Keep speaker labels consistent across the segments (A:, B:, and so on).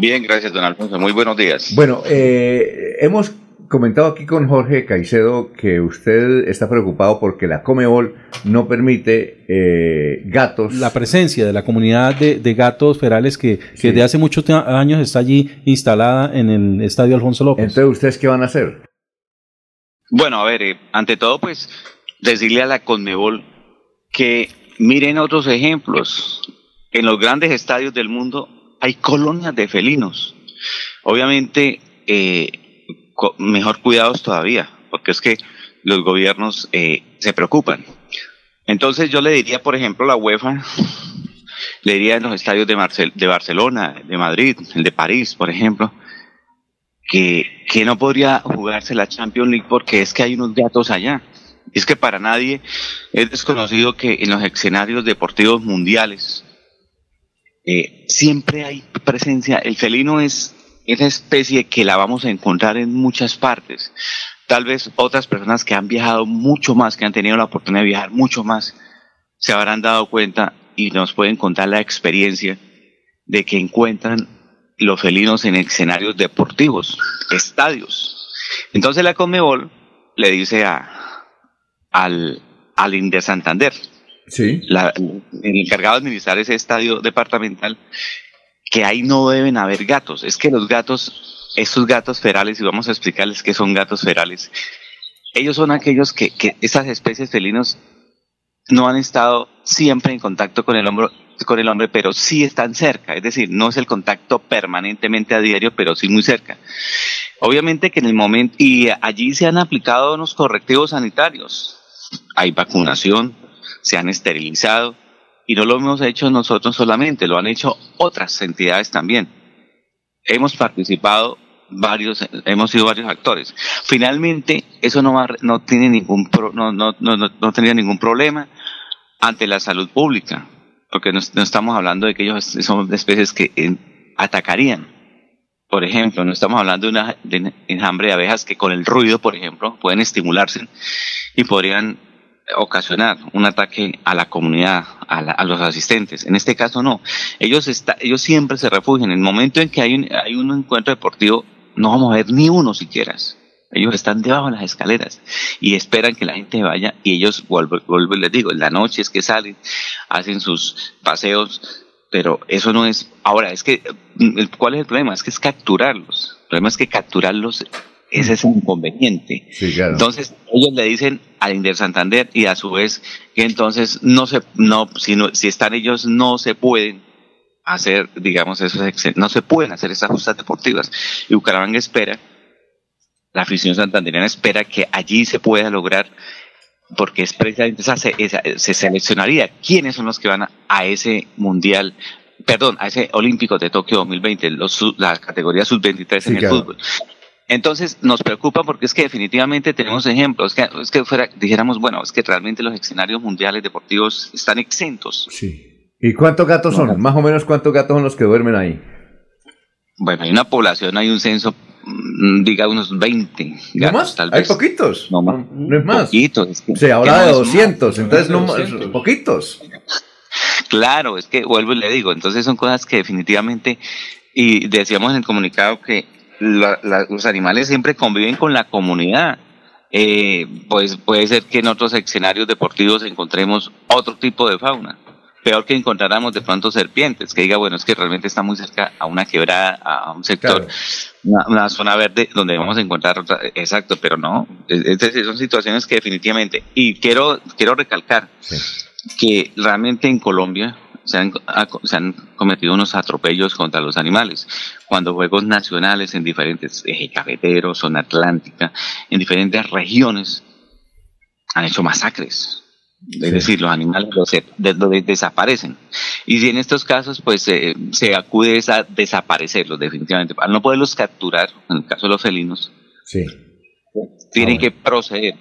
A: Bien, gracias, don Alfonso. Muy buenos días.
B: Bueno, eh, hemos comentado aquí con Jorge Caicedo que usted está preocupado porque la Comebol no permite eh, gatos.
C: La presencia de la comunidad de, gatos ferales que, desde hace muchos años está allí instalada en el Estadio Alfonso López.
B: Entonces, ¿ustedes qué van a hacer?
A: Bueno, a ver, eh, ante todo, pues decirle a la Conmebol que miren otros ejemplos. En los grandes estadios del mundo hay colonias de felinos. Obviamente, eh, mejor cuidados todavía, porque es que los gobiernos eh, se preocupan. Entonces yo le diría, por ejemplo, la UEFA, le diría en los estadios de, de Barcelona, de Madrid, el de París, por ejemplo, que, que no podría jugarse la Champions League porque es que hay unos gatos allá. Es que para nadie es desconocido que en los escenarios deportivos mundiales eh, siempre hay presencia. El felino es esa especie que la vamos a encontrar en muchas partes. Tal vez otras personas que han viajado mucho más, que han tenido la oportunidad de viajar mucho más, se habrán dado cuenta y nos pueden contar la experiencia de que encuentran los felinos en escenarios deportivos, estadios. Entonces la Conmebol le dice a, al, al Inde Santander, el encargado de administrar ese estadio departamental, que ahí no deben haber gatos. Es que los gatos, estos gatos ferales, y vamos a explicarles qué son gatos ferales, ellos son aquellos que, que estas especies felinos no han estado siempre en contacto con el hombre, con el hombre, pero sí están cerca. Es decir, no es el contacto permanentemente a diario, pero sí muy cerca. Obviamente que en el momento, y allí se han aplicado unos correctivos sanitarios. Hay vacunación, se han esterilizado, y no lo hemos hecho nosotros solamente, lo han hecho otras entidades también. Hemos participado varios, hemos sido varios actores. Finalmente, eso no, no tiene ningún no, no, no, no tendría ningún problema ante la salud pública, porque no, estamos hablando de que ellos son especies que atacarían. Por ejemplo, no estamos hablando de, una, enjambre de abejas que con el ruido, por ejemplo, pueden estimularse y podrían ocasionar un ataque a la comunidad, a, los asistentes. En este caso no. Ellos, está, ellos siempre se refugian. En el momento en que hay un, hay un encuentro deportivo, no vamos a ver ni uno siquiera. Ellos están debajo de las escaleras y esperan que la gente vaya y ellos, vuelvo, vuelvo les digo, en la noche es que salen, hacen sus paseos, pero eso no es... Ahora, es que, ¿cuál es el problema? Es que es capturarlos. El problema es que capturarlos ese es un inconveniente. Entonces, ellos le dicen al Inder Santander y a su vez que entonces no se, no, si, si están ellos, no se pueden hacer, digamos, esos, no se pueden hacer esas justas deportivas. Y Bucaramanga espera, la afición santanderiana espera que allí se pueda lograr, porque es precisamente esa, se seleccionaría quiénes son los que van a, ese mundial perdón, a ese Olímpico de Tokio 2020, los, la categoría sub-23 en el fútbol. Entonces nos preocupa porque es que definitivamente tenemos ejemplos, es que, es que fuera, dijéramos, bueno, es que realmente los escenarios mundiales deportivos están exentos.
B: Sí. ¿Y cuántos gatos son? Más o menos cuántos gatos son los que duermen ahí.
A: Bueno, hay una población, hay un censo, mm, diga unos 20
B: ¿No más? ¿Hay poquitos?
A: No, más.
B: no es más.
A: Poquitos.
B: Se habla de 200, entonces no más, poquitos.
A: Claro, es que vuelvo y le digo, entonces son cosas que definitivamente, y decíamos en el comunicado que los animales siempre conviven con la comunidad. Eh, pues puede ser que en otros escenarios deportivos encontremos otro tipo de fauna. Peor que encontráramos de pronto serpientes, que diga, bueno, es que realmente está muy cerca a una quebrada, a un sector, una, zona verde donde vamos a encontrar otra, exacto, pero no, es decir, son situaciones que definitivamente, y quiero, quiero recalcar que realmente en Colombia, se han, cometido unos atropellos contra los animales. Cuando juegos nacionales en diferentes eje cafeteros, zona atlántica, en diferentes regiones, han hecho masacres. Es decir, los animales los, desaparecen. Y en estos casos, pues se acude a desaparecerlos definitivamente. Al no poderlos capturar, en el caso de los felinos, tienen ah, que proceder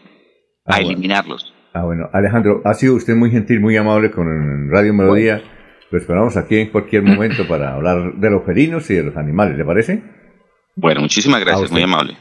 A: a ah, eliminarlos.
B: Ah, bueno, Alejandro, ha sido usted muy gentil, muy amable con Radio Melodía. Lo esperamos aquí en cualquier momento para hablar de los felinos y de los animales, ¿le parece?
A: Bueno, muchísimas gracias, muy amable.